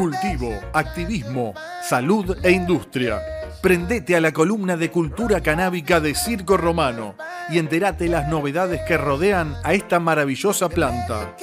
cultivo, activismo, salud e industria. Prendete a la columna de cultura canábica de Circo Romano y entérate las novedades que rodean a esta maravillosa planta.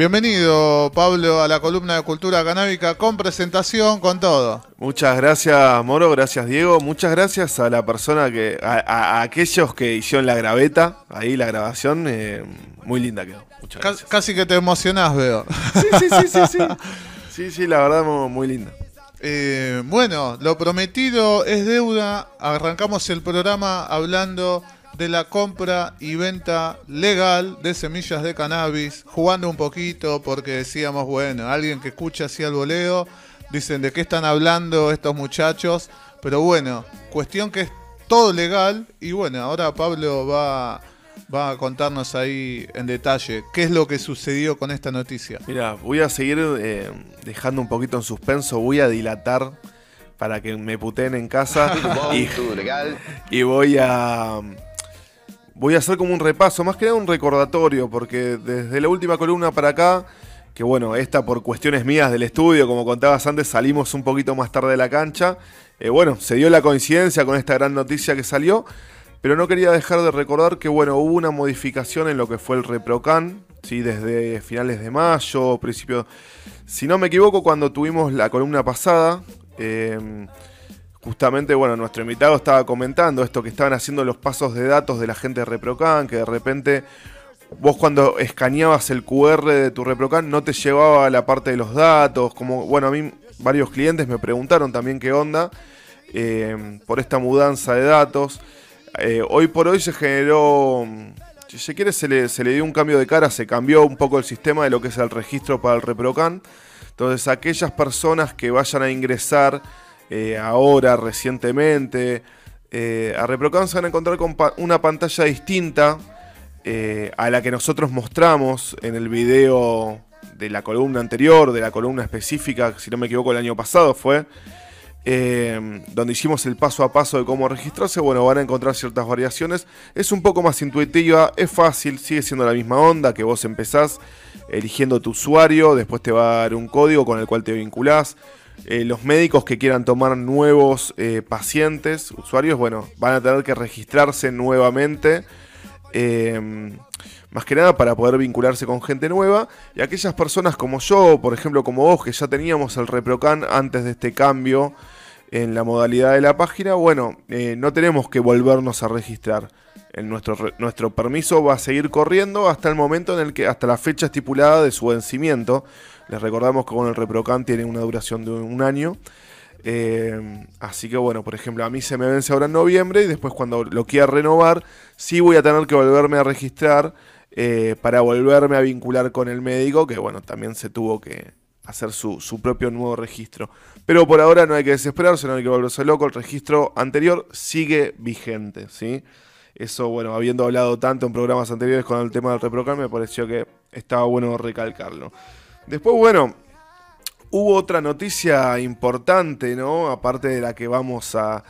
Bienvenido, Pablo, a la columna de Cultura Canábica con presentación, con todo. Muchas gracias, Moro, gracias, Diego. Muchas gracias a la persona que, a, aquellos que hicieron la graveta, ahí la grabación, eh, muy linda quedó. Muchas gracias. Casi que te emocionás, veo. Sí, sí, sí, sí, sí. Sí, sí, la verdad, muy linda. Eh, bueno, lo prometido es deuda. Arrancamos el programa hablando de la compra y venta legal de semillas de cannabis, jugando un poquito porque decíamos, bueno, alguien que escucha así al voleo, dicen de qué están hablando estos muchachos, pero bueno, cuestión que es todo legal y bueno, ahora Pablo va, va a contarnos ahí en detalle qué es lo que sucedió con esta noticia. Mira, voy a seguir eh, dejando un poquito en suspenso, voy a dilatar para que me puteen en casa y, y voy a voy a hacer como un repaso, más que nada un recordatorio, porque desde la última columna para acá, que bueno, esta por cuestiones mías del estudio, como contabas antes, salimos un poquito más tarde de la cancha. Eh, bueno, se dio la coincidencia con esta gran noticia que salió, pero no quería dejar de recordar que bueno, hubo una modificación en lo que fue el ReproCan, ¿sí? desde finales de mayo, principio, si no me equivoco, cuando tuvimos la columna pasada. Eh, Justamente, bueno, nuestro invitado estaba comentando esto que estaban haciendo los pasos de datos de la gente de ReproCan, que de repente vos cuando escaneabas el QR de tu ReproCan no te llevaba a la parte de los datos, como, bueno, a mí varios clientes me preguntaron también qué onda eh, por esta mudanza de datos. Eh, hoy por hoy se generó, si se quiere, se le, se le dio un cambio de cara, se cambió un poco el sistema de lo que es el registro para el ReproCan. Entonces, aquellas personas que vayan a ingresar eh, ahora, recientemente. Eh, a Reprocan se van a encontrar con una pantalla distinta eh, a la que nosotros mostramos en el video de la columna anterior, de la columna específica, si no me equivoco el año pasado fue, donde hicimos el paso a paso de cómo registrarse, bueno, van a encontrar ciertas variaciones. Es un poco más intuitiva, es fácil, sigue siendo la misma onda que vos empezás eligiendo tu usuario, después te va a dar un código con el cual te vinculás. Eh, los médicos que quieran tomar nuevos eh, pacientes, usuarios, bueno, van a tener que registrarse nuevamente. Em, más que nada para poder vincularse con gente nueva. Y aquellas personas como yo, por ejemplo, como vos, que ya teníamos el ReproCan antes de este cambio en la modalidad de la página, bueno, eh, no tenemos que volvernos a registrar. En nuestro, nuestro permiso va a seguir corriendo hasta el momento en el que, hasta la fecha estipulada de su vencimiento. Les recordamos que con el ReproCan tiene una duración de un año. Eh, así que bueno, por ejemplo, a mí se me vence ahora en noviembre y después cuando lo quiera renovar, sí voy a tener que volverme a registrar eh, para volverme a vincular con el médico, que bueno, también se tuvo que hacer su, propio nuevo registro. Pero por ahora no hay que desesperarse, no hay que volverse loco, el registro anterior sigue vigente, ¿sí? Eso, bueno, habiendo hablado tanto en programas anteriores con el tema del ReproCan, me pareció que estaba bueno recalcarlo. Después, bueno, hubo otra noticia importante, ¿no? Aparte de la que vamos a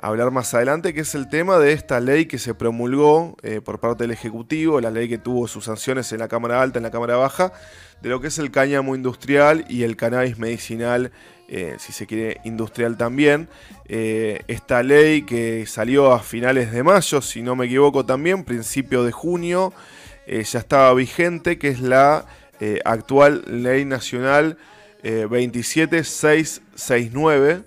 hablar más adelante, que es el tema de esta ley que se promulgó eh, por parte del Ejecutivo, la ley que tuvo sus sanciones en la Cámara Alta, en la Cámara Baja, de lo que es el cáñamo industrial y el cannabis medicinal, eh, si se quiere, industrial también. Eh, esta ley que salió a finales de mayo, si no me equivoco también, principio de junio, ya estaba vigente, que es la actual Ley Nacional 27669, eh,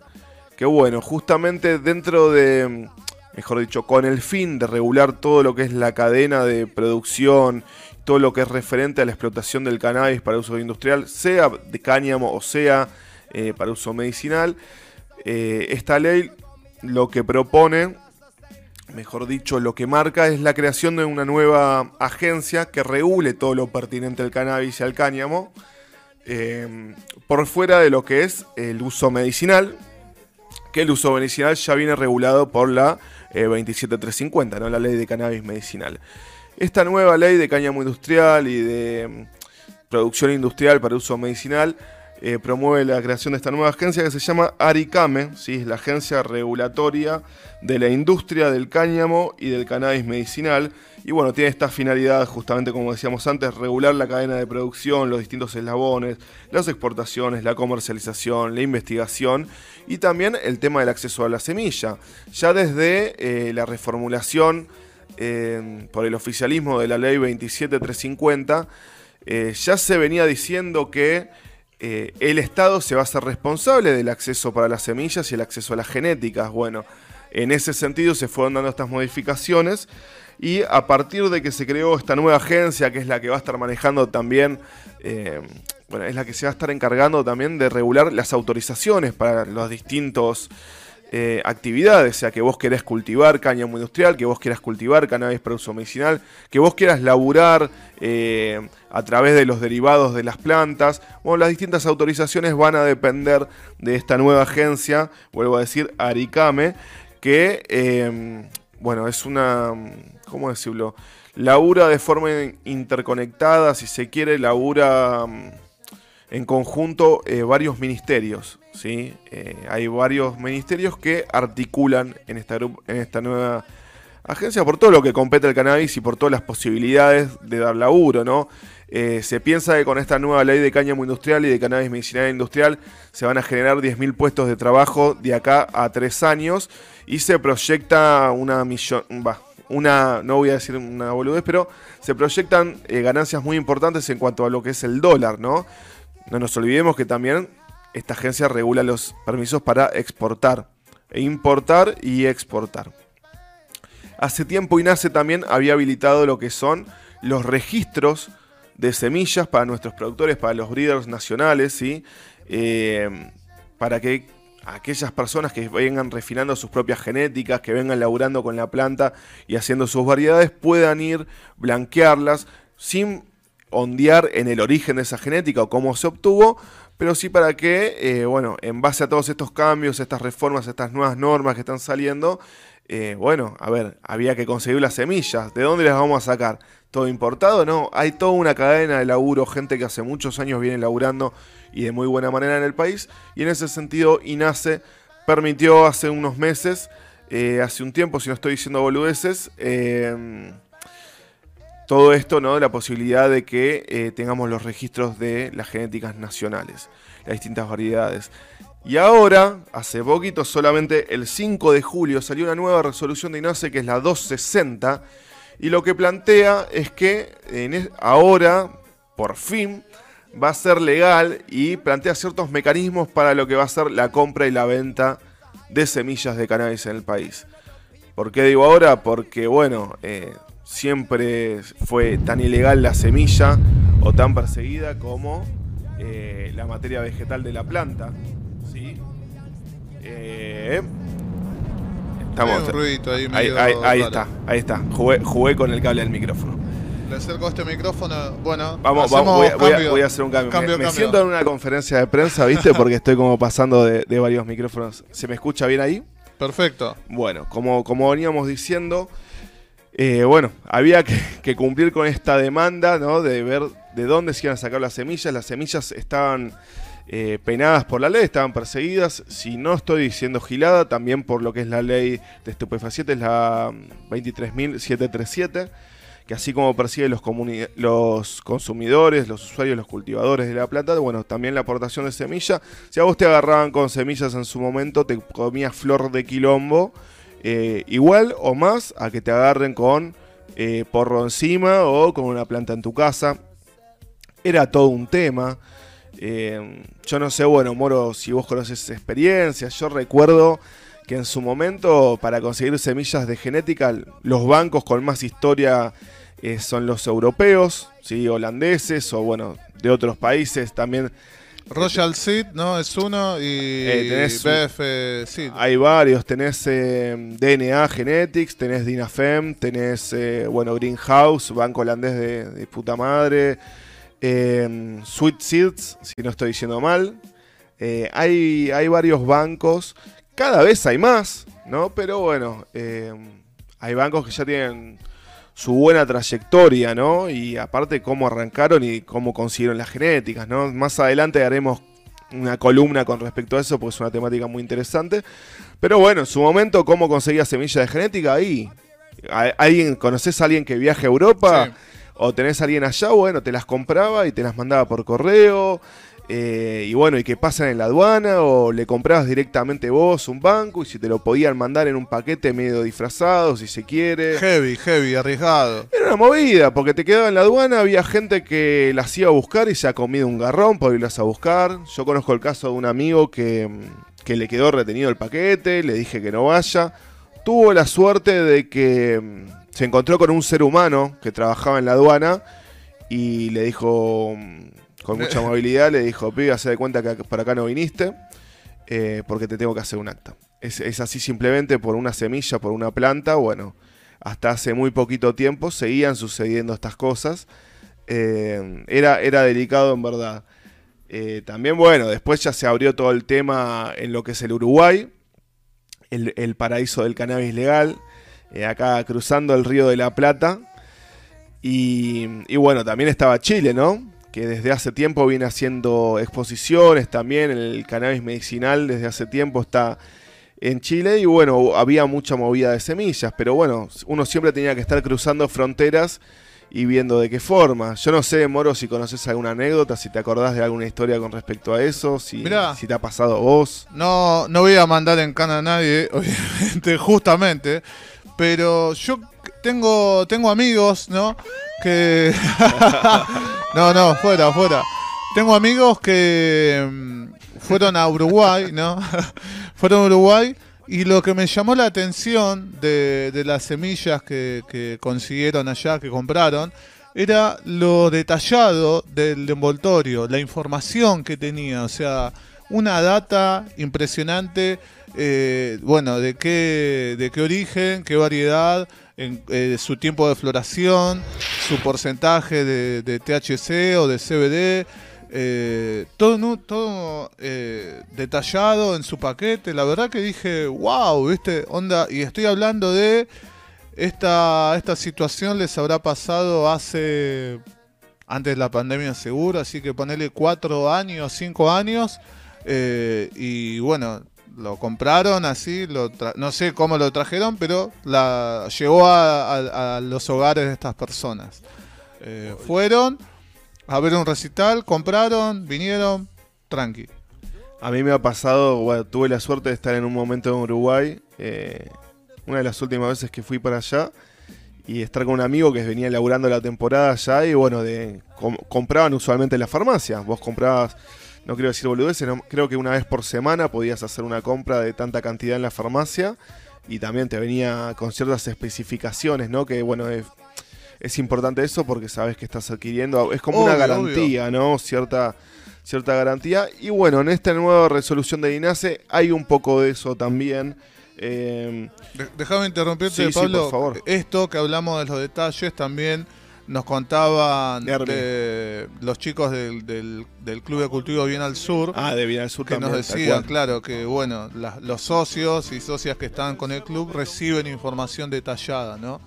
que bueno, justamente dentro de, mejor dicho, con el fin de regular todo lo que es la cadena de producción, todo lo que es referente a la explotación del cannabis para uso industrial, sea de cáñamo o sea eh, para uso medicinal, esta ley lo que propone mejor dicho, lo que marca es la creación de una nueva agencia que regule todo lo pertinente al cannabis y al cáñamo, eh, por fuera de lo que es el uso medicinal, que el uso medicinal ya viene regulado por la 27350, eh, ¿no? la ley de cannabis medicinal. Esta nueva ley de cáñamo industrial y de mm, producción industrial para uso medicinal eh, promueve la creación de esta nueva agencia que se llama ARICAME, ¿sí? es la agencia regulatoria de la industria del cáñamo y del cannabis medicinal. Y bueno, tiene esta finalidad, justamente como decíamos antes, regular la cadena de producción, los distintos eslabones, las exportaciones, la comercialización, la investigación y también el tema del acceso a la semilla. Ya desde eh, la reformulación eh, por el oficialismo de la ley 27350, ya se venía diciendo que eh, el Estado se va a hacer responsable del acceso para las semillas y el acceso a las genéticas. Bueno, en ese sentido se fueron dando estas modificaciones y a partir de que se creó esta nueva agencia, que es la que va a estar manejando también, eh, bueno, es la que se va a estar encargando también de regular las autorizaciones para los distintos eh, actividades, sea, que vos querés cultivar cáñamo industrial, que vos quieras cultivar cannabis para uso medicinal, que vos quieras laburar eh, a través de los derivados de las plantas. Bueno, las distintas autorizaciones van a depender de esta nueva agencia, vuelvo a decir, Aricame, que, em, bueno, es una, ¿cómo decirlo? Labura de forma interconectada, si se quiere, labura en conjunto eh, varios ministerios. ¿sí? Eh, hay varios ministerios que articulan en esta, en esta nueva agencia por todo lo que compete el cannabis y por todas las posibilidades de dar laburo. ¿no? Eh, se piensa que con esta nueva ley de cáñamo industrial y de cannabis medicinal industrial se van a generar 10.000 puestos de trabajo de acá a tres años y se proyecta una millón... una, no voy a decir una boludez, pero se proyectan ganancias muy importantes en cuanto a lo que es el dólar, ¿no? No nos olvidemos que también esta agencia regula los permisos para exportar, e importar y exportar. Hace tiempo INASE también había habilitado lo que son los registros de semillas para nuestros productores, para los breeders nacionales, ¿sí? Eh, para que aquellas personas que vengan refinando sus propias genéticas, que vengan laburando con la planta y haciendo sus variedades, puedan ir, blanquearlas sin ondear en el origen de esa genética o cómo se obtuvo, pero sí para que, eh, bueno, en base a todos estos cambios, estas reformas, estas nuevas normas que están saliendo, eh, bueno, a ver, había que conseguir las semillas. ¿De dónde las vamos a sacar? ¿Todo importado? No, hay toda una cadena de laburo, gente que hace muchos años viene laburando y de muy buena manera en el país. Y en ese sentido, INASE permitió hace unos meses, eh, hace un tiempo, si no estoy diciendo boludeces, todo esto, ¿no? La posibilidad de que eh, tengamos los registros de las genéticas nacionales, las distintas variedades. Y ahora, hace poquito, solamente el 5 de julio, salió una nueva resolución de INASE que es la 260. Y lo que plantea es que ahora, por fin, va a ser legal y plantea ciertos mecanismos para lo que va a ser la compra y la venta de semillas de cannabis en el país. ¿Por qué digo ahora? Porque, bueno, eh, siempre fue tan ilegal la semilla o tan perseguida como eh, la materia vegetal de la planta. ¿sí? Eh, estamos, ahí, ahí, está, ahí está. Jugué, con el cable del micrófono. Le acerco este micrófono. Bueno, vamos, vamos voy, a, hacer un cambio. me, siento en una conferencia de prensa, ¿viste? Porque estoy como pasando de, varios micrófonos. ¿Se me escucha bien ahí? Perfecto. Bueno, como, como veníamos diciendo, eh, bueno, había que, cumplir con esta demanda, ¿no? De ver de dónde se iban a sacar las semillas. Las semillas estaban eh, penadas por la ley, estaban perseguidas. Si no estoy diciendo gilada, también por lo que es la ley de estupefacientes, la 23.737, que así como persigue los, los consumidores, los usuarios, los cultivadores de la planta, bueno, también la aportación de semilla. Si a vos te agarraban con semillas en su momento, te comías flor de quilombo eh, igual o más a que te agarren con eh, porro encima o con una planta en tu casa. Era todo un tema. Eh, yo no sé, bueno, Moro, si vos conoces experiencias. Yo recuerdo que en su momento, para conseguir semillas de genética, los bancos con más historia son los europeos, ¿sí? holandeses o, bueno, de otros países también Royal Seed, ¿no? Es uno y eh, BF Seed. Hay varios, tenés eh, DNA Genetics, tenés Dinafem, tenés, eh, bueno, Greenhouse, banco holandés de, puta madre, Sweet Seeds, si no estoy diciendo mal. hay, hay varios bancos, cada vez hay más, ¿no? Pero bueno, hay bancos que ya tienen su buena trayectoria, ¿no? Y aparte cómo arrancaron y cómo consiguieron las genéticas, ¿no? Más adelante haremos una columna con respecto a eso, porque es una temática muy interesante. Pero bueno, en su momento, ¿cómo conseguía semillas de genética? Ahí. ¿Alguien, ¿Conoces a alguien que viaje a Europa? O tenés a alguien allá, bueno, te las compraba y te las mandaba por correo. Eh, y bueno, y que pasan en la aduana o le comprabas directamente vos un banco y si te lo podían mandar en un paquete medio disfrazado, si se quiere. Heavy, heavy, arriesgado. Era una movida, porque te quedaba en la aduana, había gente que las iba a buscar y se ha comido un garrón por irlas a buscar. Yo conozco el caso de un amigo que, que le quedó retenido el paquete, le dije que no vaya. Tuvo la suerte de que mm, se encontró con un ser humano que trabajaba en la aduana y le dijo mm, con mucha amabilidad, le dijo, pibe, hace de cuenta que para acá no viniste, eh, porque te tengo que hacer un acta. Es, así simplemente por una semilla, por una planta, bueno, hasta hace muy poquito tiempo seguían sucediendo estas cosas. Eh, era, era delicado en verdad. Eh, también, bueno, después ya se abrió todo el tema en lo que es el Uruguay, el, paraíso del cannabis legal, acá cruzando el río de la Plata. Y, y, bueno, también estaba Chile, ¿no? Que desde hace tiempo viene haciendo exposiciones también, el cannabis medicinal desde hace tiempo está en Chile y bueno, había mucha movida de semillas, pero bueno, uno siempre tenía que estar cruzando fronteras y viendo de qué forma. Yo no sé, Moro, si conoces alguna anécdota, si te acordás de alguna historia con respecto a eso, si, si te ha pasado a vos. No, no voy a mandar en cana a nadie, obviamente, justamente, pero yo tengo, tengo amigos, ¿no? Que... no, no, fuera, fuera. Tengo amigos que mm, fueron a Uruguay, ¿no? fueron a Uruguay y lo que me llamó la atención de, las semillas que, consiguieron allá, que compraron, era lo detallado del envoltorio, la información que tenía, o sea, una data impresionante, eh, bueno, de qué, de qué origen, qué variedad, eh, su tiempo de floración, su porcentaje de, THC o de CBD, eh, todo, todo detallado en su paquete. La verdad que dije, wow, ¿viste? Onda, y estoy hablando de esta, esta situación les habrá pasado hace, antes de la pandemia seguro, así que ponele cuatro años, cinco años. y bueno, lo compraron así, lo no sé cómo lo trajeron, pero la llegó a, los hogares de estas personas. Eh, fueron a ver un recital, compraron, vinieron, tranqui. A mí me ha pasado, tuve la suerte de estar en un momento en Uruguay, eh, una de las últimas veces que fui para allá, y estar con un amigo que venía laburando la temporada allá, y bueno, de, compraban usualmente en la farmacia. Vos comprabas no quiero decir boludeces, creo que una vez por semana podías hacer una compra de tanta cantidad en la farmacia y también te venía con ciertas especificaciones, ¿no? Que bueno, es, es importante eso porque sabes que estás adquiriendo, es como una garantía, ¿no? Cierta, cierta garantía. Y bueno, en esta nueva resolución de INASE hay un poco de eso también. Eh, Déjame interrumpirte, Pablo. por favor. Esto que hablamos de los detalles también nos contaban los chicos del, del, Club de Cultivo Bien al Sur. Ah, de Bien al Sur que nos decían, claro, que bueno, los socios y socias que están con el club reciben información detallada, ¿no?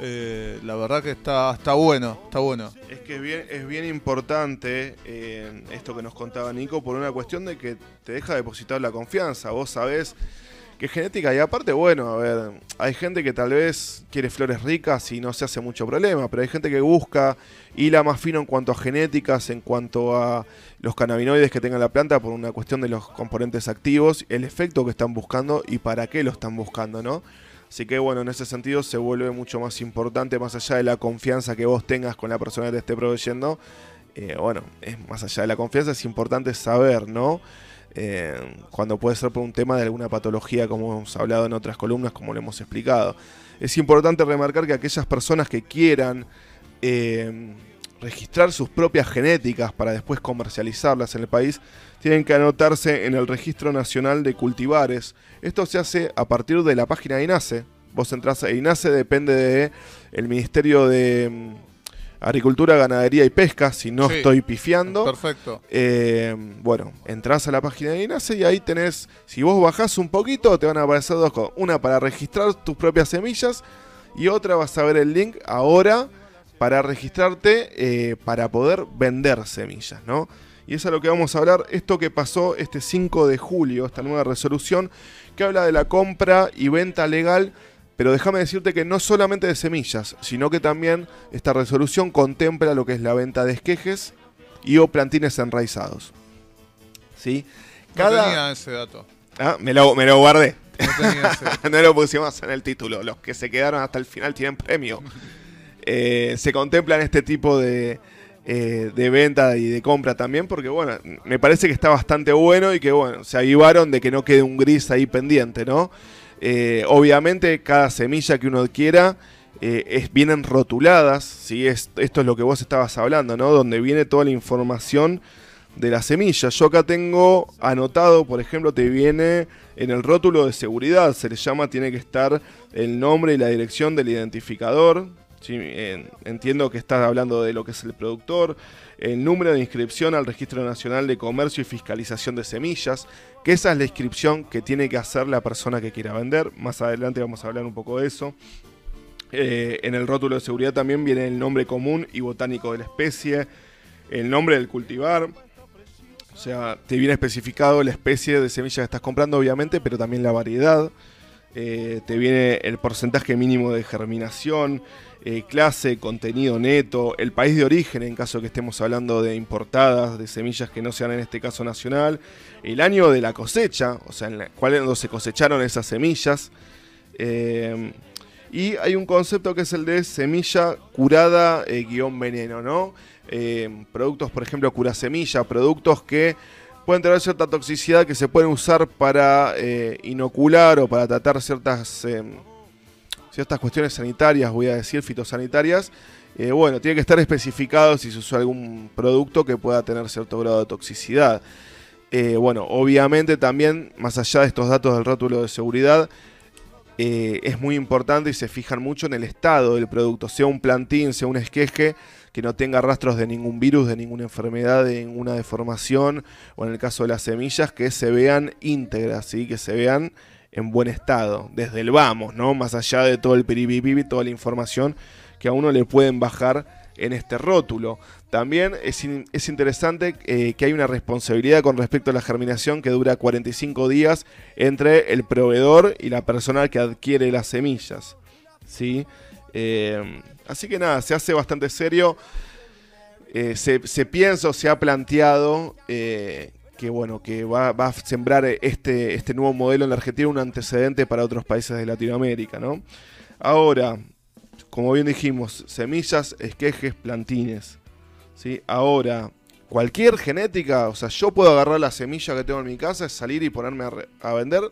Eh, la verdad que está, está bueno, está bueno. Es que es bien, es bien importante eh, esto que nos contaba Nico por una cuestión de que te deja depositar la confianza. Vos sabés que genética y aparte, bueno, a ver, hay gente que tal vez quiere flores ricas y no se hace mucho problema, pero hay gente que busca la más fino en cuanto a genéticas, en cuanto a los cannabinoides que tenga la planta por una cuestión de los componentes activos, el efecto que están buscando y para qué lo están buscando, ¿no? Así que bueno, en ese sentido se vuelve mucho más importante, más allá de la confianza que vos tengas con la persona que te esté proveyendo. Eh, bueno, es más allá de la confianza, es importante saber, ¿no? Eh, cuando puede ser por un tema de alguna patología, como hemos hablado en otras columnas, como lo hemos explicado. Es importante remarcar que aquellas personas que quieran eh, registrar sus propias genéticas para después comercializarlas en el país, tienen que anotarse en el Registro Nacional de Cultivares. Esto se hace a partir de la página de INASE. Vos entras a INASE, depende del el Ministerio de Agricultura, Ganadería y Pesca, si no estoy pifiando. Perfecto. Eh, bueno, entras a la página de INASE y ahí tenés, si vos bajás un poquito, te van a aparecer dos cosas. Una para registrar tus propias semillas y otra vas a ver el link ahora para registrarte eh, para poder vender semillas, ¿no? Y es a lo que vamos a hablar, esto que pasó este 5 de julio, esta nueva resolución, que habla de la compra y venta legal, pero déjame decirte que no solamente de semillas, sino que también esta resolución contempla lo que es la venta de esquejes y o plantines enraizados. ¿Sí? Cada... tenía ese dato. Ah, me lo, me lo guardé. No, lo pusimos en el título. Los que se quedaron hasta el final tienen premio. Eh, se contemplan este tipo de, eh, de venta y de compra también, porque bueno, me parece que está bastante bueno y que bueno, se avivaron de que no quede un gris ahí pendiente, ¿no? Eh, obviamente cada semilla que uno adquiera es, vienen rotuladas, ¿sí? Es, esto es lo que vos estabas hablando, ¿no? Donde viene toda la información de la semilla. Yo acá tengo anotado, por ejemplo, te viene en el rótulo de seguridad, se le llama, tiene que estar el nombre y la dirección del identificador. Entiendo que estás hablando de lo que es el productor, el número de inscripción al Registro Nacional de Comercio y Fiscalización de Semillas, que esa es la inscripción que tiene que hacer la persona que quiera vender. Más adelante vamos a hablar un poco de eso. Eh, en el rótulo de seguridad también viene el nombre común y botánico de la especie, el nombre del cultivar, o sea, te viene especificado la especie de semilla que estás comprando, obviamente, pero también la variedad. Eh, te viene el porcentaje mínimo de germinación, eh, clase, contenido neto, el país de origen en caso que estemos hablando de importadas, de semillas que no sean en este caso nacional, el año de la cosecha, o sea, en cuál se cosecharon esas semillas. Eh, y hay un concepto que es el de semilla curada guion veneno, ¿no? Productos, por ejemplo, cura semilla, productos que pueden tener cierta toxicidad que se pueden usar para eh, inocular o para tratar ciertas, eh, ciertas cuestiones sanitarias, voy a decir, fitosanitarias. bueno, tiene que estar especificado si se usa algún producto que pueda tener cierto grado de toxicidad. bueno, obviamente también, más allá de estos datos del rótulo de seguridad, es muy importante y se fijan mucho en el estado del producto, sea un plantín, sea un esqueje, que no tenga rastros de ningún virus, de ninguna enfermedad, de ninguna deformación, o en el caso de las semillas, que se vean íntegras, ¿sí? que se vean en buen estado, desde el vamos, ¿no? Más allá de todo el piripipipi, toda la información que a uno le pueden bajar en este rótulo. También es, es interesante eh, que hay una responsabilidad con respecto a la germinación que dura 45 días entre el proveedor y la persona que adquiere las semillas. ¿sí? Eh, así que nada, se hace bastante serio. Eh, se, piensa o se ha planteado eh, que bueno, que va, a sembrar este, este nuevo modelo en la Argentina un antecedente para otros países de Latinoamérica, ¿no? Ahora, como bien dijimos, semillas, esquejes, plantines. ¿sí? Ahora, cualquier genética, o sea, yo puedo agarrar la semilla que tengo en mi casa, salir y ponerme a vender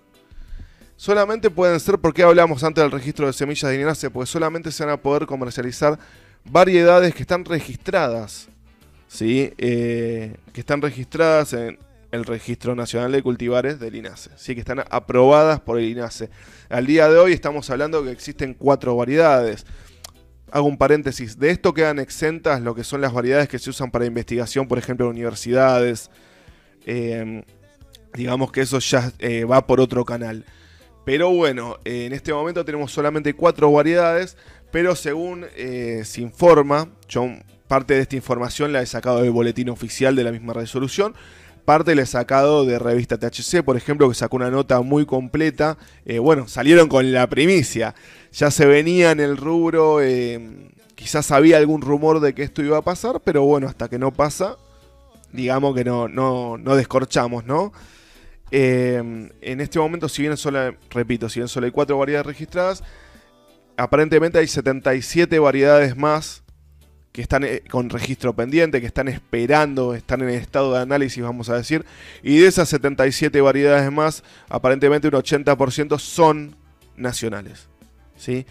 solamente pueden ser, porque hablamos antes del registro de semillas de linaje, pues solamente se van a poder comercializar variedades que están registradas, ¿sí? Eh, que están registradas en el Registro Nacional de Cultivares del INASE, ¿sí? que están aprobadas por el INASE. Al día de hoy estamos hablando que existen cuatro variedades. Hago un paréntesis, de esto quedan exentas lo que son las variedades que se usan para investigación, por ejemplo, en universidades. Eh, digamos que eso ya eh, va por otro canal. Pero bueno, eh, en este momento tenemos solamente cuatro variedades, pero según eh, se informa, yo parte de esta información la he sacado del boletín oficial de la misma resolución, parte la he sacado de revista THC, por ejemplo, que sacó una nota muy completa. Eh, bueno, salieron con la primicia, ya se venía en el rubro, quizás había algún rumor de que esto iba a pasar, pero bueno, hasta que no pasa, digamos que no, no, no descorchamos, ¿no? Em, en este momento, si bien solo, repito, si bien solo hay cuatro variedades registradas, aparentemente hay 77 variedades más que están eh, con registro pendiente, que están esperando, están en estado de análisis, vamos a decir. Y de esas 77 variedades más, aparentemente un 80% son nacionales. ¿sí?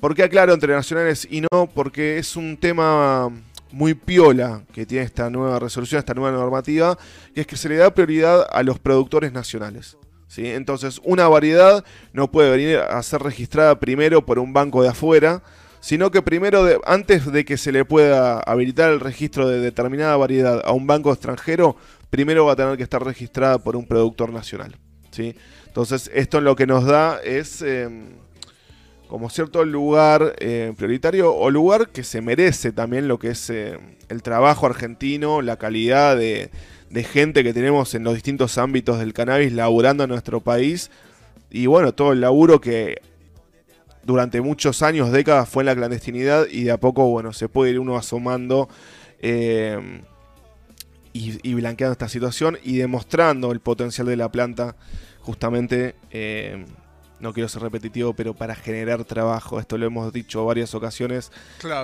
¿Por qué aclaro entre nacionales y no? Porque es un tema muy piola que tiene esta nueva resolución, esta nueva normativa, y es que se le da prioridad a los productores nacionales. ¿sí? Entonces, una variedad no puede venir a ser registrada primero por un banco de afuera, sino que primero, antes de que se le pueda habilitar el registro de determinada variedad a un banco extranjero, primero va a tener que estar registrada por un productor nacional. ¿sí? Entonces, esto lo que nos da es... Em, como cierto lugar eh, prioritario o lugar que se merece también lo que es eh, el trabajo argentino, la calidad de, gente que tenemos en los distintos ámbitos del cannabis laburando en nuestro país. Y bueno, todo el laburo que durante muchos años, décadas fue en la clandestinidad y de a poco, bueno, se puede ir uno asomando eh, y, blanqueando esta situación y demostrando el potencial de la planta justamente no quiero ser repetitivo, pero para generar trabajo, esto lo hemos dicho varias ocasiones,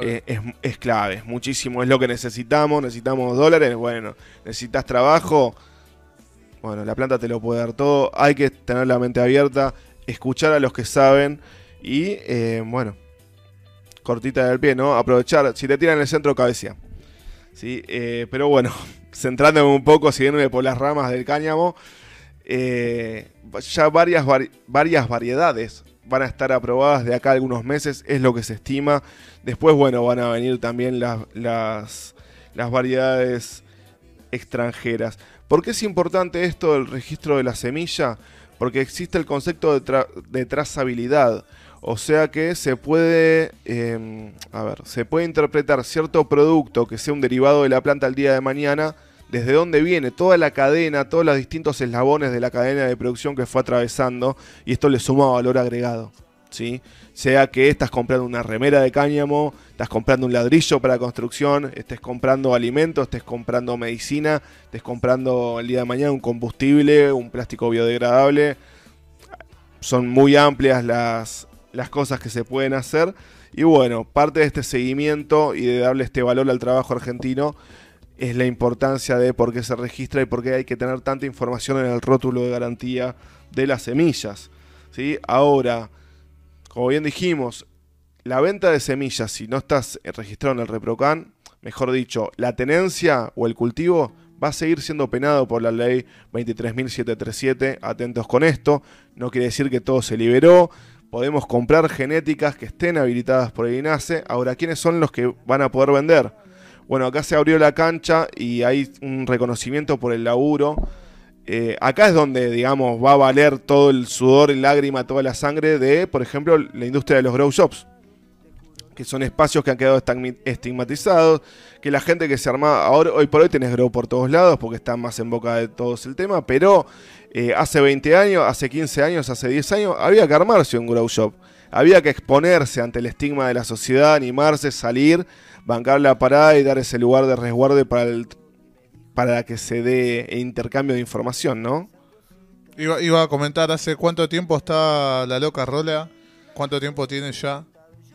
eh, es, clave, es muchísimo, es lo que necesitamos, necesitamos dólares, bueno, necesitas trabajo, bueno, la planta te lo puede dar todo, hay que tener la mente abierta, escuchar a los que saben y, eh, bueno, cortita del pie, ¿no? Aprovechar, si te tiran en el centro, cabecea. ¿sí? Eh, pero bueno, centrándome un poco, siguiéndome por las ramas del cáñamo, eh, ya varias, varias variedades van a estar aprobadas de acá a algunos meses, es lo que se estima. Después, bueno, van a venir también las, las, variedades extranjeras. ¿Por qué es importante esto del registro de la semilla? Porque existe el concepto de, trazabilidad. O sea que se puede, em, a ver, se puede interpretar cierto producto que sea un derivado de la planta al día de mañana desde dónde viene toda la cadena, todos los distintos eslabones de la cadena de producción que fue atravesando y esto le suma valor agregado. ¿sí? Sea que estás comprando una remera de cáñamo, estás comprando un ladrillo para construcción, estés comprando alimentos, estés comprando medicina, estés comprando el día de mañana un combustible, un plástico biodegradable. Son muy amplias las, las cosas que se pueden hacer. Y bueno, parte de este seguimiento y de darle este valor al trabajo argentino es la importancia de por qué se registra y por qué hay que tener tanta información en el rótulo de garantía de las semillas. ¿sí? Ahora, como bien dijimos, la venta de semillas, si no estás registrado en el ReproCan, mejor dicho, la tenencia o el cultivo va a seguir siendo penado por la ley 23.737. Atentos con esto, no quiere decir que todo se liberó. Podemos comprar genéticas que estén habilitadas por el INASE. Ahora, ¿quiénes son los que van a poder vender? Bueno, acá se abrió la cancha y hay un reconocimiento por el laburo. Eh, acá es donde, digamos, va a valer todo el sudor, el lágrima, toda la sangre de, por ejemplo, la industria de los grow shops. Que son espacios que han quedado estigmatizados. Que la gente que se arma. Ahora, hoy por hoy tenés grow por todos lados porque está más en boca de todos el tema. Pero eh, hace 20 años, hace 15 años, hace 10 años, había que armarse un grow shop. Había que exponerse ante el estigma de la sociedad, animarse, salir bancar la parada y dar ese lugar de resguardo para, el, para que se dé intercambio de información, ¿no? Iba, iba a comentar, ¿hace cuánto tiempo está la loca Rola? ¿Cuánto tiempo tiene ya?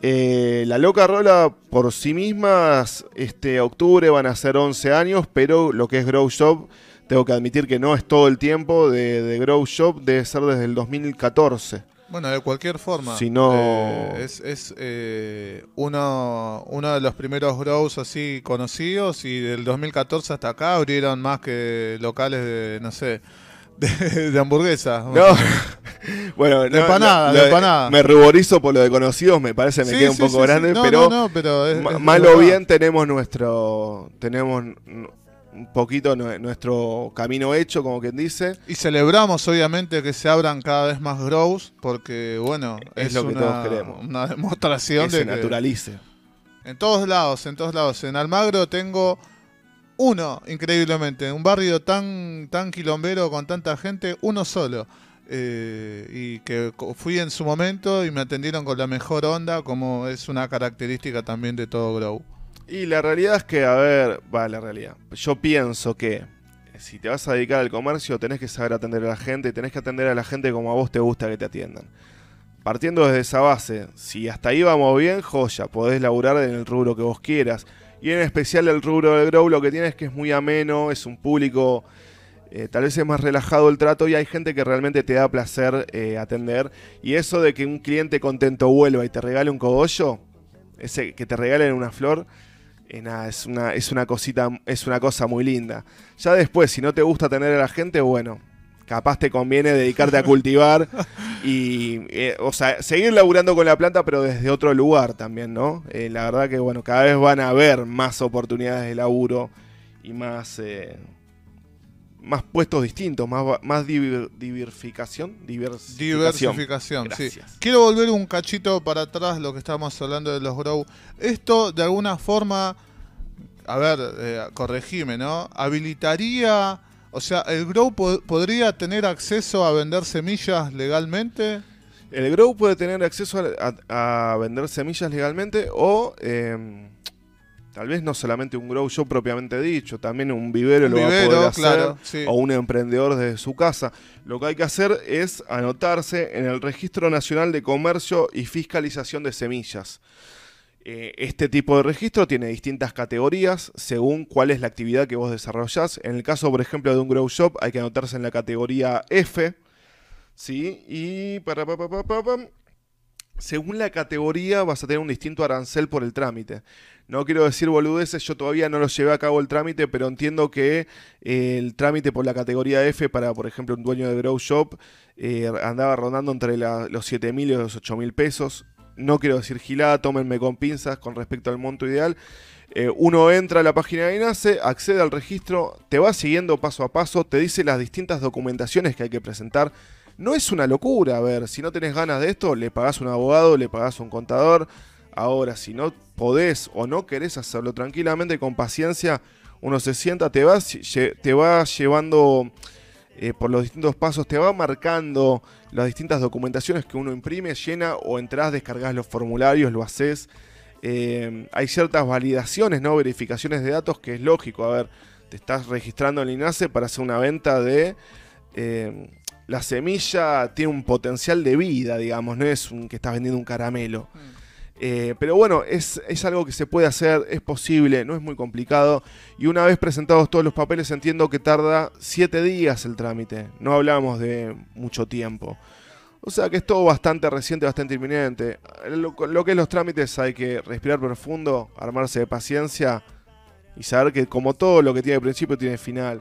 Eh, la Loca Rola por sí misma, este octubre van a ser 11 años, pero lo que es Grow Shop, tengo que admitir que no es todo el tiempo de, de Grow Shop, debe ser desde el 2014. Bueno, de cualquier forma. Si no... Eh, es es eh, uno, uno de los primeros grows así conocidos y del 2014 hasta acá abrieron más que locales de, no sé, de, hamburguesa. No. bueno, de empanada, de empanada. Me ruborizo por lo de conocidos, me parece me queda un poco grande, pero, no, pero es, malo bien tenemos nuestro tenemos un poquito nuestro camino hecho, como quien dice. Y celebramos, obviamente, que se abran cada vez más grows, porque, bueno, es, lo que una, todos queremos. Una demostración de se naturalice. en todos lados, en todos lados. En Almagro tengo uno, increíblemente. Un barrio tan, tan quilombero con tanta gente, uno solo. Eh, y que fui en su momento y me atendieron con la mejor onda, como es una característica también de todo grow. Y la realidad es que, a ver, va, la realidad. Yo pienso que si te vas a dedicar al comercio, tenés que saber atender a la gente, tenés que atender a la gente como a vos te gusta que te atiendan. Partiendo desde esa base, si hasta ahí vamos bien, joya, podés laburar en el rubro que vos quieras. Y en especial el rubro del grow lo que tiene es que es muy ameno, es un público, eh, tal vez es más relajado el trato y hay gente que realmente te da placer eh, atender. Y eso de que un cliente contento vuelva y te regale un cogollo, ese que te regalen una flor, eh, es una, es una cosita, es una cosa muy linda. Ya después, si no te gusta tener a la gente, bueno, capaz te conviene dedicarte a cultivar y, eh, o sea, seguir laburando con la planta, pero desde otro lugar también, ¿no? Eh, la verdad que, bueno, cada vez van a haber más oportunidades de laburo y más, más puestos distintos, más, más diversificación. Diversificación, sí. Quiero volver un cachito para atrás lo que estábamos hablando de los grow. Esto de alguna forma, a ver, eh, corregime, ¿no? Habilitaría, o sea, ¿el grow podría tener acceso a vender semillas legalmente? El grow puede tener acceso a, vender semillas legalmente o... Em, tal vez no solamente un grow shop propiamente dicho, también un vivero lo va a poder hacer o un emprendedor desde su casa. Lo que hay que hacer es anotarse en el Registro Nacional de Comercio y Fiscalización de Semillas. Eh, este tipo de registro tiene distintas categorías según cuál es la actividad que vos desarrollás. En el caso, por ejemplo, de un grow shop, hay que anotarse en la categoría F. ¿sí? Y para, según la categoría vas a tener un distinto arancel por el trámite. No quiero decir boludeces, yo todavía no lo llevé a cabo el trámite, pero entiendo que eh, el trámite por la categoría F para, por ejemplo, un dueño de Grow Shop eh, andaba rondando entre los 7 mil y los 8 mil pesos. No quiero decir gilada, tómenme con pinzas con respecto al monto ideal. Eh, uno entra a la página de INASE, accede al registro, te va siguiendo paso a paso, te dice las distintas documentaciones que hay que presentar. No es una locura, a ver, si no tenés ganas de esto, le pagás un abogado, le pagás un contador, Ahora, si no podés o no querés hacerlo tranquilamente, con paciencia, uno se sienta, te va, te va llevando eh, por los distintos pasos, te va marcando las distintas documentaciones que uno imprime, llena o entras, descargas los formularios, lo haces. Eh, hay ciertas validaciones, ¿no? Verificaciones de datos que es lógico. A ver, te estás registrando en INASE para hacer una venta de. Eh, la semilla tiene un potencial de vida, digamos, no es un, que estás vendiendo un caramelo. Mm. Eh, pero bueno, es, algo que se puede hacer, es posible, no es muy complicado. Y una vez presentados todos los papeles, entiendo que tarda 7 días el trámite. No hablamos de mucho tiempo. O sea que es todo bastante reciente, bastante inminente. Lo, lo que es los trámites hay que respirar profundo, armarse de paciencia y saber que como todo lo que tiene principio tiene final.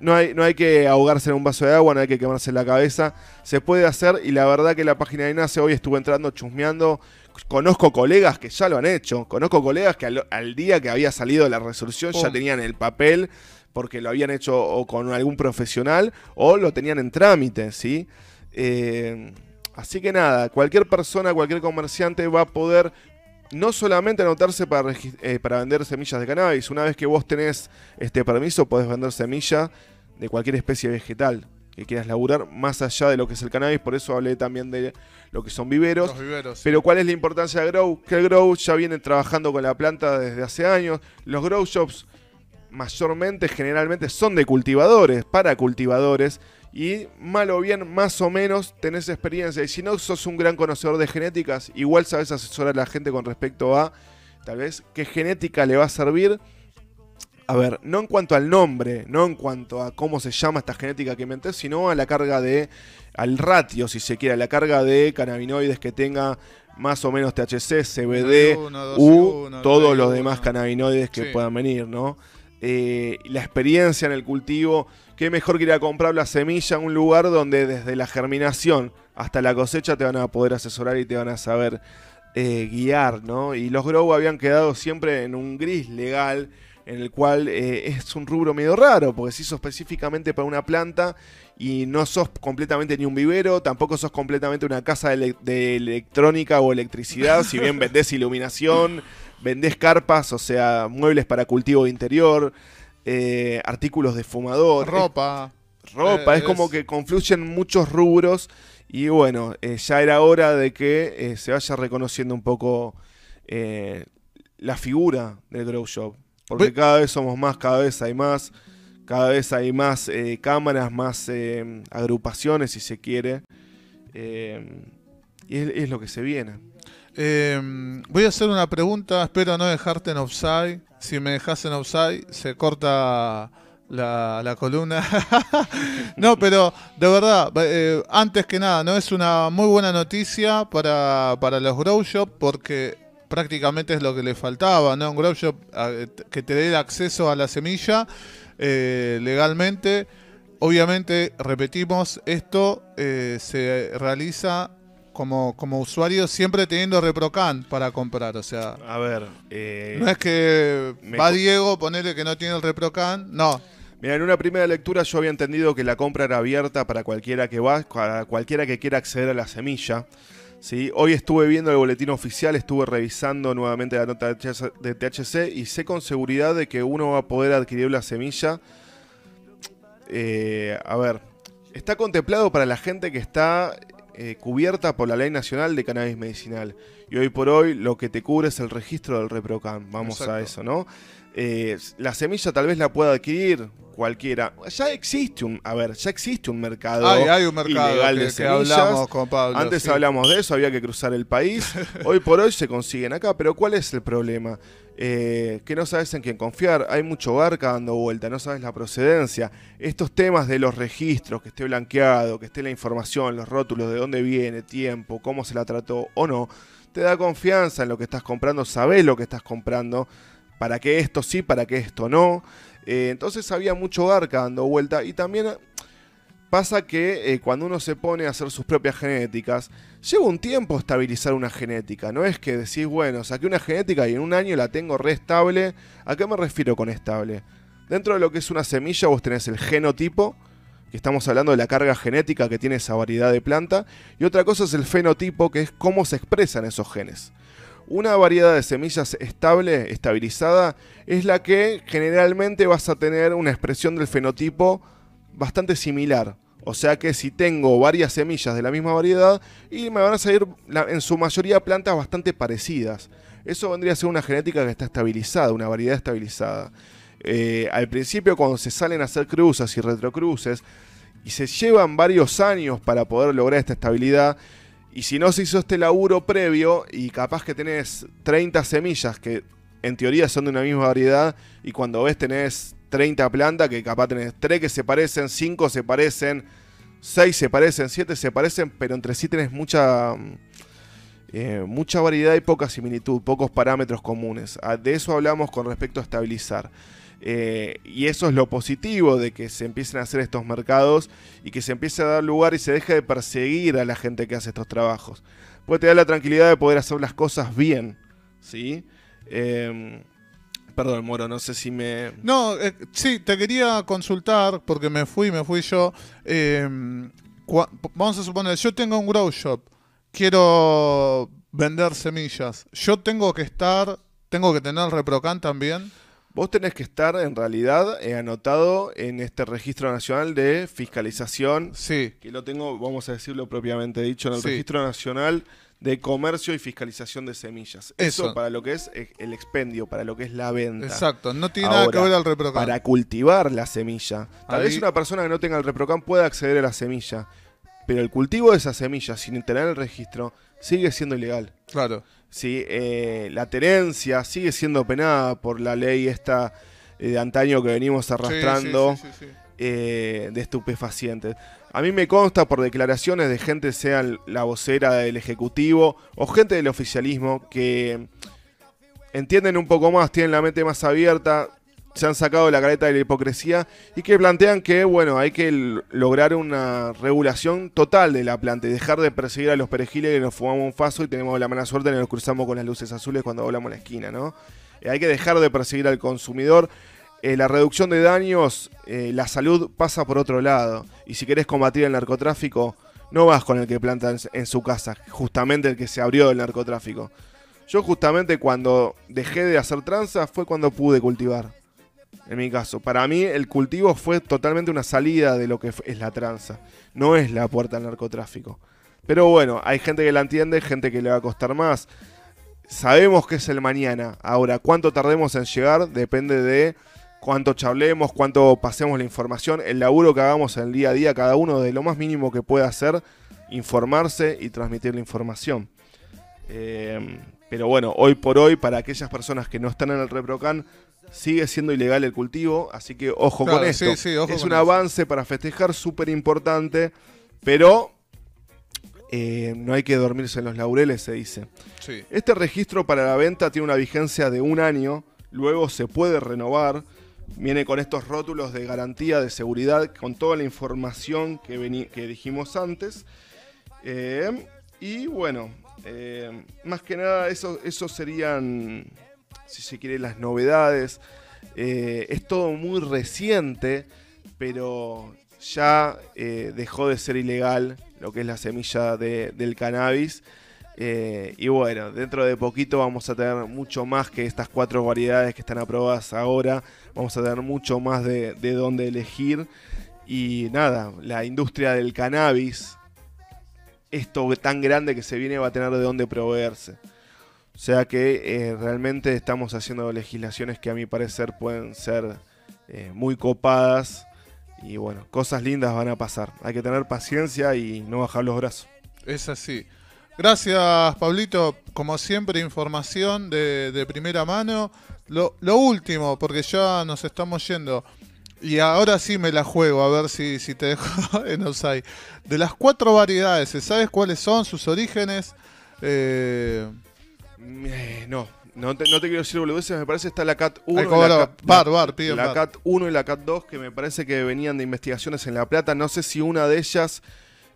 No hay, no hay que ahogarse en un vaso de agua, no hay que quemarse la cabeza. Se puede hacer y la verdad que la página de NACE hoy estuvo entrando chusmeando Conozco colegas que ya lo han hecho. Conozco colegas que al, día que había salido la resolución ya tenían el papel porque lo habían hecho o con algún profesional o lo tenían en trámite, ¿sí? Eh, así que nada, cualquier persona, cualquier comerciante va a poder no solamente anotarse para, eh, para vender semillas de cannabis. Una vez que vos tenés este permiso, podés vender semilla de cualquier especie vegetal que quieras laburar más allá de lo que es el cannabis, por eso hablé también de lo que son viveros. Pero ¿cuál es la importancia de Grow? Que el Grow ya viene trabajando con la planta desde hace años. Los Grow Shops mayormente, generalmente, son de cultivadores, para cultivadores. Y mal o bien, más o menos, tenés experiencia. Y si no sos un gran conocedor de genéticas, igual sabes asesorar a la gente con respecto a, tal vez, qué genética le va a servir a ver, no en cuanto al nombre, no en cuanto a cómo se llama esta genética que inventé, sino a la carga de, al ratio, si se quiere, a la carga de cannabinoides que tenga más o menos THC, CBD, U, todos los demás cannabinoides que puedan venir, ¿no? Eh, la experiencia en el cultivo, qué mejor que ir a comprar la semilla en un lugar donde desde la germinación hasta la cosecha te van a poder asesorar y te van a saber eh, guiar, ¿no? Y los grow habían quedado siempre en un gris legal en el cual eh, es un rubro medio raro, porque se hizo específicamente para una planta y no sos completamente ni un vivero, tampoco sos completamente una casa de, electrónica o electricidad, si bien vendés iluminación, vendés carpas, o sea, muebles para cultivo de interior, eh, artículos de fumador. Ropa. ropa, es, como que confluyen muchos rubros y bueno, eh, ya era hora de que se vaya reconociendo un poco la figura del Grow Shop. Porque cada vez somos más, cada vez hay más, cada vez hay más eh, cámaras, más eh, agrupaciones, si se quiere. Eh, y es, lo que se viene. voy a hacer una pregunta, espero no dejarte en offside. Si me dejas en offside, se corta la, la columna. no, pero de verdad, antes que nada, no es una muy buena noticia para, para los grow shop porque prácticamente es lo que le faltaba, ¿no? Un grow shop que te dé acceso a la semilla eh, legalmente. Obviamente, repetimos, esto eh, se realiza como, como usuario siempre teniendo ReproCan para comprar. O sea, a ver, eh, no es que va Diego, ponerle que no tiene el ReproCan, no. Mira, en una primera lectura yo había entendido que la compra era abierta para cualquiera que va, para cualquiera que quiera acceder a la semilla. ¿sí? Hoy estuve viendo el boletín oficial, estuve revisando nuevamente la nota de THC y sé con seguridad de que uno va a poder adquirir la semilla. Eh, a ver, está contemplado para la gente que está eh, cubierta por la Ley Nacional de Cannabis Medicinal. Y hoy por hoy lo que te cubre es el registro del ReproCam. Vamos a eso, ¿no? Eh, la semilla tal vez la pueda adquirir cualquiera. Ya existe un, a ver, ya existe un mercado, hay, un mercado ilegal de semillas. Antes hablamos de eso, había que cruzar el país. hoy por hoy se consiguen acá, pero ¿cuál es el problema? Eh, que no sabes en quién confiar, hay mucho barca dando vuelta, no sabes la procedencia. Estos temas de los registros, que esté blanqueado, que esté la información, los rótulos, de dónde viene, tiempo, cómo se la trató o no, te da confianza en lo que estás comprando, sabes lo que estás comprando para qué esto sí, para qué esto no. Eh, entonces había mucho garca dando vuelta y también pasa que eh, cuando uno se pone a hacer sus propias genéticas, lleva un tiempo estabilizar una genética. No es que decís, bueno, saqué una genética y en un año la tengo restable. ¿A qué me refiero con estable? Dentro de lo que es una semilla vos tenés el genotipo, que estamos hablando de la carga genética que tiene esa variedad de planta, y otra cosa es el fenotipo, que es cómo se expresan esos genes. Una variedad de semillas estable, estabilizada, es la que generalmente vas a tener una expresión del fenotipo bastante similar. O sea que si tengo varias semillas de la misma variedad y me van a salir en su mayoría plantas bastante parecidas. Eso vendría a ser una genética que está estabilizada, una variedad estabilizada. Eh, al principio cuando se salen a hacer cruzas y retrocruces y se llevan varios años para poder lograr esta estabilidad, y si no se hizo este laburo previo y capaz que tenés 30 semillas que en teoría son de una misma variedad y cuando ves tenés 30 plantas que capaz tenés 3 que se parecen, 5 se parecen, 6 se parecen, 7 se parecen, pero entre sí tenés mucha, eh, mucha variedad y poca similitud, pocos parámetros comunes. Ah, de eso hablamos con respecto a estabilizar. Eh, y eso es lo positivo de que se empiecen a hacer estos mercados y que se empiece a dar lugar y se deje de perseguir a la gente que hace estos trabajos. Puede te da la tranquilidad de poder hacer las cosas bien. ¿Sí? Em, perdón, Moro, no sé si me. No, eh, sí, te quería consultar porque me fui, me fui yo. Em, vamos a suponer, yo tengo un grow shop, quiero vender semillas. Yo tengo que estar, tengo que tener ReproCan también. Vos tenés que estar en realidad eh, anotado en este registro nacional de fiscalización. Sí. Que lo tengo, vamos a decirlo propiamente dicho, en el registro nacional de comercio y fiscalización de semillas. Eso, para lo que es eh, el expendio, para lo que es la venta. Exacto, no tiene nada que ver al ReproCam. Para cultivar la semilla. Tal vez una persona que no tenga el ReproCam pueda acceder a la semilla, pero el cultivo de esa semilla sin tener el registro sigue siendo ilegal. Claro. ¿sí? Eh, la tenencia sigue siendo penada por la ley esta eh, de antaño que venimos arrastrando eh, de estupefacientes. A mí me consta por declaraciones de gente, sea la vocera del Ejecutivo o gente del oficialismo, que entienden un poco más, tienen la mente más abierta, se han sacado la careta de la hipocresía y que plantean que, bueno, hay que lograr una regulación total de la planta y dejar de perseguir a los perejiles que nos fumamos un faso y tenemos la mala suerte de nos cruzamos con las luces azules cuando volamos la esquina, ¿no? Eh, hay que dejar de perseguir al consumidor. Eh, la reducción de daños, eh, la salud pasa por otro lado. Y si querés combatir el narcotráfico, no vas con el que planta en su casa, justamente el que se abrió del narcotráfico. Yo justamente cuando dejé de hacer tranza fue cuando pude cultivar en mi caso. Para mí el cultivo fue totalmente una salida de lo que es la tranza. No es la puerta al narcotráfico. Pero bueno, hay gente que la entiende, gente que le va a costar más. Sabemos que es el mañana. Ahora, cuánto tardemos en llegar depende de cuánto charlemos, cuánto pasemos la información, el laburo que hagamos en el día a día, cada uno de lo más mínimo que pueda hacer, informarse y transmitir la información. Eh, pero bueno, hoy por hoy, para aquellas personas que no están en el ReproCan, sigue siendo ilegal el cultivo, así que ojo con esto. es un avance para festejar súper importante, pero eh, no hay que dormirse en los laureles, se dice. Este registro para la venta tiene una vigencia de un año, luego se puede renovar. Viene con estos rótulos de garantía de seguridad, con toda la información que, que dijimos antes. Eh, y bueno, eh, más que nada, eso, eso serían si se quiere, las novedades. Eh, es todo muy reciente, pero ya dejó de ser ilegal lo que es la semilla del cannabis. Y bueno, dentro de poquito vamos a tener mucho más que estas cuatro variedades que están aprobadas ahora. Vamos a tener mucho más de, de dónde elegir. Y nada, la industria del cannabis, esto tan grande que se viene, va a tener de dónde proveerse. O sea que eh, realmente estamos haciendo legislaciones que a mi parecer pueden ser eh, muy copadas. Y bueno, cosas lindas van a pasar. Hay que tener paciencia y no bajar los brazos. Es así. Gracias, Pablito. Como siempre, información de, primera mano. Lo, último, porque ya nos estamos yendo. Y ahora sí me la juego, a ver si, si te dejo en Osai. De las cuatro variedades, ¿sabes cuáles son sus orígenes? Eh, eh, no, no te, no te quiero decir boludeces, me parece está la CAT 1 y la, CAT, bar, bar, la CAT 1 y la CAT 2 que me parece que venían de investigaciones en La Plata. No sé si una de ellas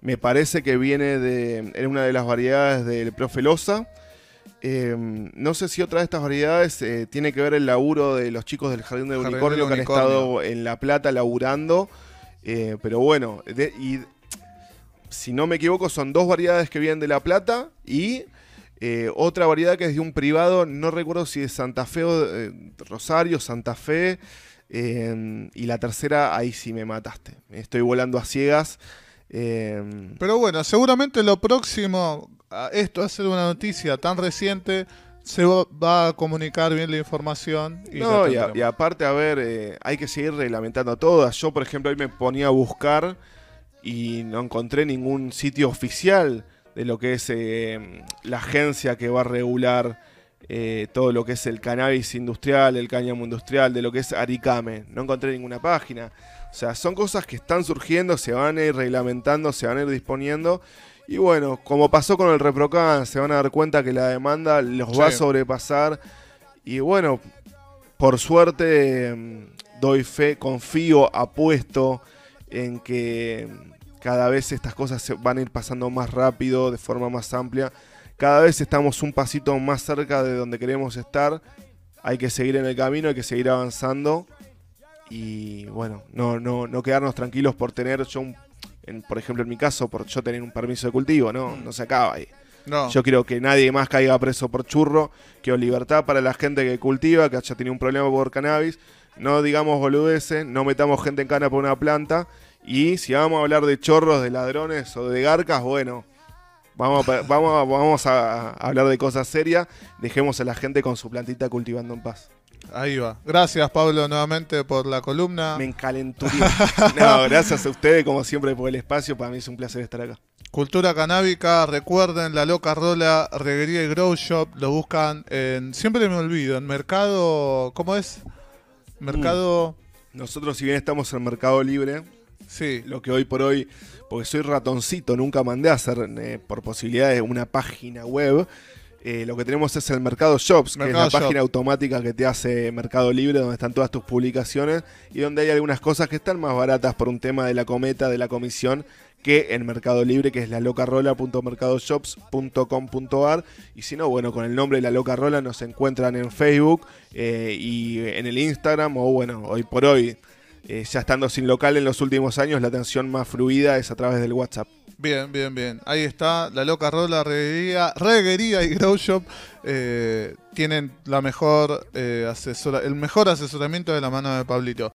me parece que viene de en una de las variedades del profe Loza. Em, no sé si otra de estas variedades eh, tiene que ver el laburo de los chicos del Jardín de Unicornio, que han estado en La Plata laburando. Eh, pero bueno, y si no me equivoco, son dos variedades que vienen de La Plata y eh, otra variedad que es de un privado, no recuerdo si es Santa Fe o Rosario, Santa Fe. y la tercera, ahí sí me mataste. Estoy volando a ciegas. Pero bueno, seguramente lo próximo, esto hace una noticia tan reciente, se va a comunicar bien la información. Y, no, y, aparte, a ver, eh, hay que seguir reglamentando todas. Yo, por ejemplo, hoy me ponía a buscar y no encontré ningún sitio oficial de lo que es eh, la agencia que va a regular eh, todo lo que es el cannabis industrial, el cáñamo industrial, de lo que es Aricame. No encontré ninguna página. O sea, son cosas que están surgiendo, se van a ir reglamentando, se van a ir disponiendo. Y bueno, como pasó con el ReproCan, se van a dar cuenta que la demanda los va a sobrepasar. Y bueno, por suerte mm, doy fe, confío, apuesto en que cada vez estas cosas se van a ir pasando más rápido, de forma más amplia. Cada vez estamos un pasito más cerca de donde queremos estar. Hay que seguir en el camino, hay que seguir avanzando. Y bueno, no, no, no quedarnos tranquilos por tener yo un por ejemplo, en mi caso, por yo tener un permiso de cultivo, ¿no? Mm. No se acaba ahí. Yo quiero que nadie más caiga preso por churro, quiero libertad para la gente que cultiva, que haya tenido un problema por cannabis. No digamos boludeces, no metamos gente en cana por una planta. Y si vamos a hablar de chorros, de ladrones o de garcas, bueno, vamos a, vamos, vamos a hablar de cosas serias. Dejemos a la gente con su plantita cultivando en paz. Ahí va. Gracias, Pablo, nuevamente por la columna. Me encalenturió. no, gracias a ustedes, como siempre, por el espacio. Para mí es un placer estar acá. Cultura canábica, recuerden, La Loca Rola, Reguería y Grow Shop, lo buscan en, siempre me olvido, en Mercado, ¿cómo es? Mercado... Mm. Nosotros si bien estamos en Mercado Libre, sí. lo que hoy por hoy, porque soy ratoncito, nunca mandé a hacer eh, por posibilidades una página web, eh, lo que tenemos es el Mercado Shops, que es la página automática que te hace Mercado Libre, donde están todas tus publicaciones y donde hay algunas cosas que están más baratas por un tema de la cometa, de la comisión, que en Mercado Libre, que es la locarola.mercadoshops.com.ar. Y si no, bueno, con el nombre de la Loca Rola nos encuentran en Facebook eh, y en el Instagram, o bueno, hoy por hoy, eh, ya estando sin local en los últimos años, la atención más fluida es a través del WhatsApp. Bien, bien, bien. Ahí está la loca rola, reguería, reguería y grow shop. Eh, tienen la mejor eh, el mejor asesoramiento de la mano de Pablito.